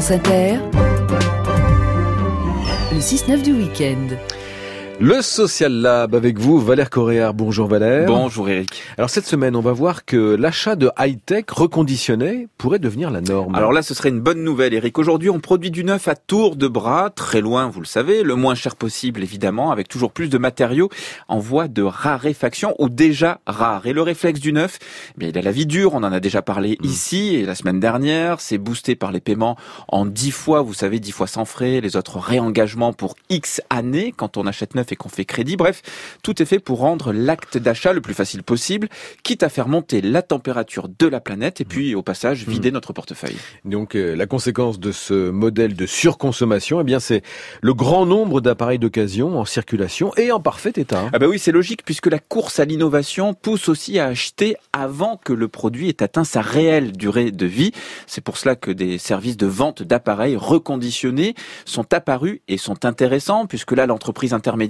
France le 6-9 du week-end. Le Social Lab avec vous, Valère Coréard. Bonjour Valère. Bonjour Eric. Alors cette semaine, on va voir que l'achat de high-tech reconditionné pourrait devenir la norme. Alors là, ce serait une bonne nouvelle Eric. Aujourd'hui, on produit du neuf à tour de bras, très loin, vous le savez, le moins cher possible évidemment, avec toujours plus de matériaux en voie de raréfaction ou déjà rares. Et le réflexe du neuf, eh bien, il a la vie dure, on en a déjà parlé mm. ici et la semaine dernière. C'est boosté par les paiements en 10 fois, vous savez, 10 fois sans frais, les autres réengagements pour X années quand on achète neuf et qu'on fait crédit. Bref, tout est fait pour rendre l'acte d'achat le plus facile possible, quitte à faire monter la température de la planète et puis au passage vider mmh. notre portefeuille. Donc euh, la conséquence de ce modèle de surconsommation, eh bien c'est le grand nombre d'appareils d'occasion en circulation et en parfait état. Ah bah oui, c'est logique puisque la course à l'innovation pousse aussi à acheter avant que le produit ait atteint sa réelle durée de vie. C'est pour cela que des services de vente d'appareils reconditionnés sont apparus et sont intéressants puisque là l'entreprise intermédiaire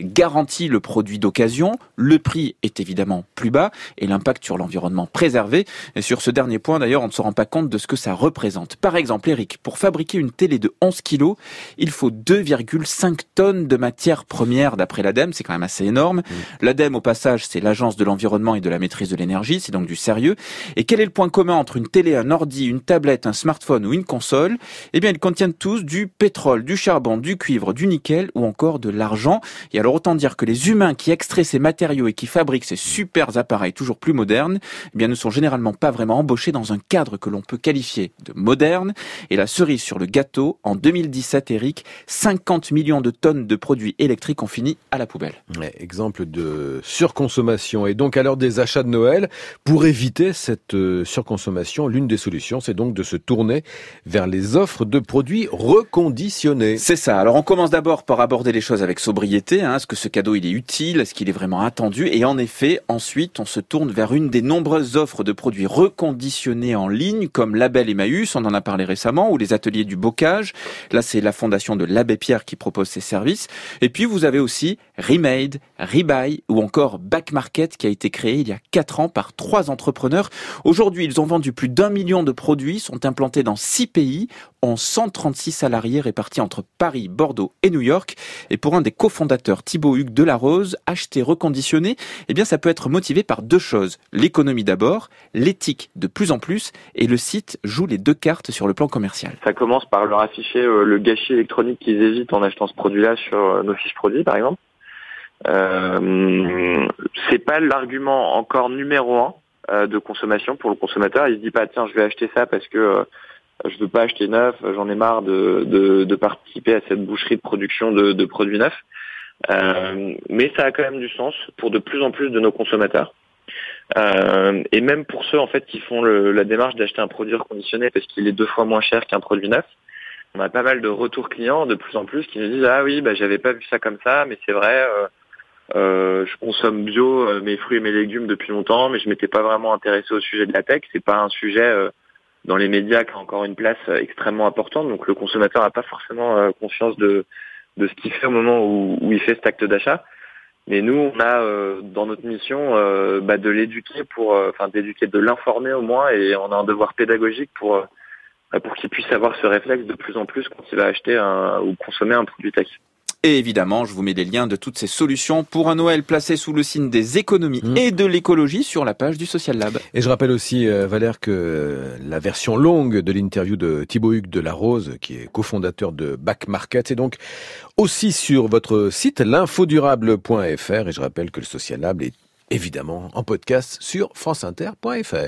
garantit le produit d'occasion, le prix est évidemment plus bas et l'impact sur l'environnement préservé. Et sur ce dernier point d'ailleurs, on ne se rend pas compte de ce que ça représente. Par exemple, Eric, pour fabriquer une télé de 11 kg, il faut 2,5 tonnes de matières premières d'après l'ADEME, c'est quand même assez énorme. Mmh. L'ADEME au passage, c'est l'agence de l'environnement et de la maîtrise de l'énergie, c'est donc du sérieux. Et quel est le point commun entre une télé, un ordi, une tablette, un smartphone ou une console? Eh bien, ils contiennent tous du pétrole, du charbon, du cuivre, du nickel ou encore de l'argent. Et alors autant dire que les humains qui extraient ces matériaux et qui fabriquent ces super appareils toujours plus modernes, eh bien ne sont généralement pas vraiment embauchés dans un cadre que l'on peut qualifier de moderne. Et la cerise sur le gâteau, en 2017, Eric, 50 millions de tonnes de produits électriques ont fini à la poubelle. exemple de surconsommation. Et donc à l'heure des achats de Noël, pour éviter cette euh, surconsommation, l'une des solutions, c'est donc de se tourner vers les offres de produits reconditionnés. C'est ça. Alors on commence d'abord par aborder les choses avec sobriété Hein. Est-ce que ce cadeau il est utile? Est-ce qu'il est vraiment attendu? Et en effet, ensuite, on se tourne vers une des nombreuses offres de produits reconditionnés en ligne, comme Label Emmaüs, on en a parlé récemment, ou les ateliers du bocage. Là, c'est la fondation de l'Abbé Pierre qui propose ces services. Et puis, vous avez aussi Remade, Rebuy ou encore Back Market qui a été créé il y a quatre ans par trois entrepreneurs. Aujourd'hui, ils ont vendu plus d'un million de produits, sont implantés dans six pays, ont 136 salariés répartis entre Paris, Bordeaux et New York. Et pour un des cofondateurs, Thibaut Hugues Delarose, acheter reconditionné, eh bien, ça peut être motivé par deux choses. L'économie d'abord, l'éthique de plus en plus, et le site joue les deux cartes sur le plan commercial. Ça commence par leur afficher euh, le gâchis électronique qu'ils évitent en achetant ce produit-là sur euh, nos fiches produits, par exemple. Euh, c'est pas l'argument encore numéro un euh, de consommation pour le consommateur. Il se dit pas tiens je vais acheter ça parce que je veux pas acheter neuf, j'en ai marre de, de, participer à cette boucherie de production de produits neufs. Euh, mais ça a quand même du sens pour de plus en plus de nos consommateurs. Euh, et même pour ceux en fait qui font le, la démarche d'acheter un produit reconditionné parce qu'il est deux fois moins cher qu'un produit neuf. On a pas mal de retours clients de plus en plus qui nous disent ah oui bah j'avais pas vu ça comme ça mais c'est vrai euh, euh je consomme bio euh, mes fruits et mes légumes depuis longtemps mais je m'étais pas vraiment intéressé au sujet de la tech c'est pas un sujet euh, dans les médias qui a encore une place extrêmement importante. Donc le consommateur n'a pas forcément conscience de, de ce qu'il fait au moment où, où il fait cet acte d'achat. Mais nous, on a euh, dans notre mission bah, de l'éduquer pour, enfin d'éduquer, de l'informer au moins, et on a un devoir pédagogique pour bah, pour qu'il puisse avoir ce réflexe de plus en plus quand il va acheter un, ou consommer un produit tech. Et évidemment, je vous mets les liens de toutes ces solutions pour un Noël placé sous le signe des économies mmh. et de l'écologie sur la page du Social Lab. Et je rappelle aussi, euh, Valère, que la version longue de l'interview de Thibaut Hugues de la Rose, qui est cofondateur de Back Market, est donc aussi sur votre site l'infodurable.fr. Et je rappelle que le Social Lab est évidemment en podcast sur franceinter.fr.